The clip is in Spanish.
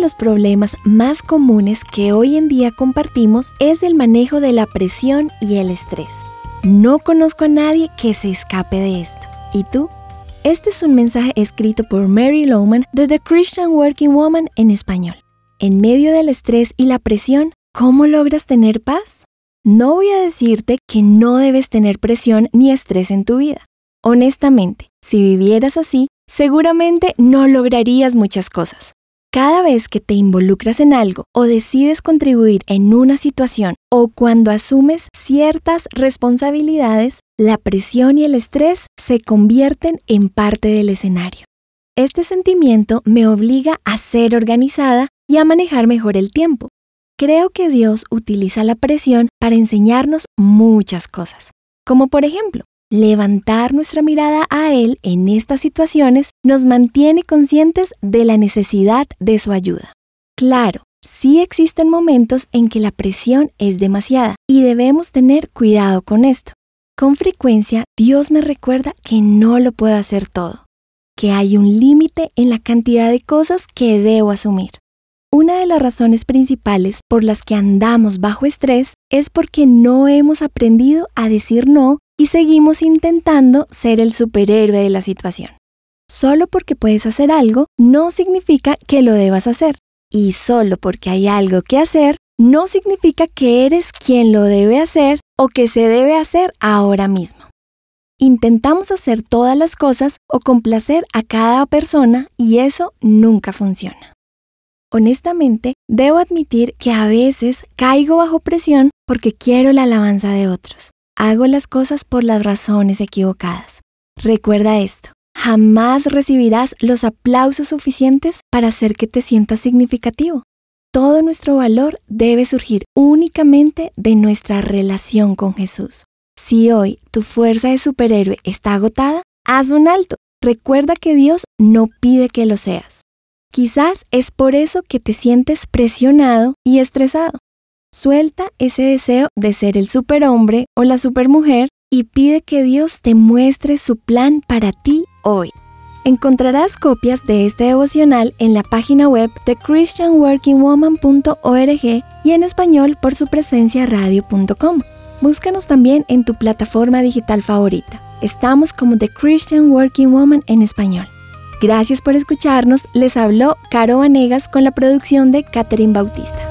los problemas más comunes que hoy en día compartimos es el manejo de la presión y el estrés. No conozco a nadie que se escape de esto. ¿Y tú? Este es un mensaje escrito por Mary Lowman de The Christian Working Woman en español. En medio del estrés y la presión, ¿cómo logras tener paz? No voy a decirte que no debes tener presión ni estrés en tu vida. Honestamente, si vivieras así, seguramente no lograrías muchas cosas. Cada vez que te involucras en algo o decides contribuir en una situación o cuando asumes ciertas responsabilidades, la presión y el estrés se convierten en parte del escenario. Este sentimiento me obliga a ser organizada y a manejar mejor el tiempo. Creo que Dios utiliza la presión para enseñarnos muchas cosas, como por ejemplo, levantar nuestra mirada a Él en estas situaciones nos mantiene conscientes de la necesidad de su ayuda. Claro, sí existen momentos en que la presión es demasiada y debemos tener cuidado con esto. Con frecuencia, Dios me recuerda que no lo puedo hacer todo, que hay un límite en la cantidad de cosas que debo asumir. Una de las razones principales por las que andamos bajo estrés es porque no hemos aprendido a decir no y seguimos intentando ser el superhéroe de la situación. Solo porque puedes hacer algo no significa que lo debas hacer. Y solo porque hay algo que hacer no significa que eres quien lo debe hacer o que se debe hacer ahora mismo. Intentamos hacer todas las cosas o complacer a cada persona y eso nunca funciona. Honestamente, debo admitir que a veces caigo bajo presión porque quiero la alabanza de otros hago las cosas por las razones equivocadas. Recuerda esto, jamás recibirás los aplausos suficientes para hacer que te sientas significativo. Todo nuestro valor debe surgir únicamente de nuestra relación con Jesús. Si hoy tu fuerza de superhéroe está agotada, haz un alto. Recuerda que Dios no pide que lo seas. Quizás es por eso que te sientes presionado y estresado. Suelta ese deseo de ser el superhombre o la supermujer y pide que Dios te muestre su plan para ti hoy. Encontrarás copias de este devocional en la página web de christianworkingwoman.org y en español por su presencia radio.com. Búscanos también en tu plataforma digital favorita. Estamos como The Christian Working Woman en español. Gracias por escucharnos. Les habló Caro Vanegas con la producción de Catherine Bautista.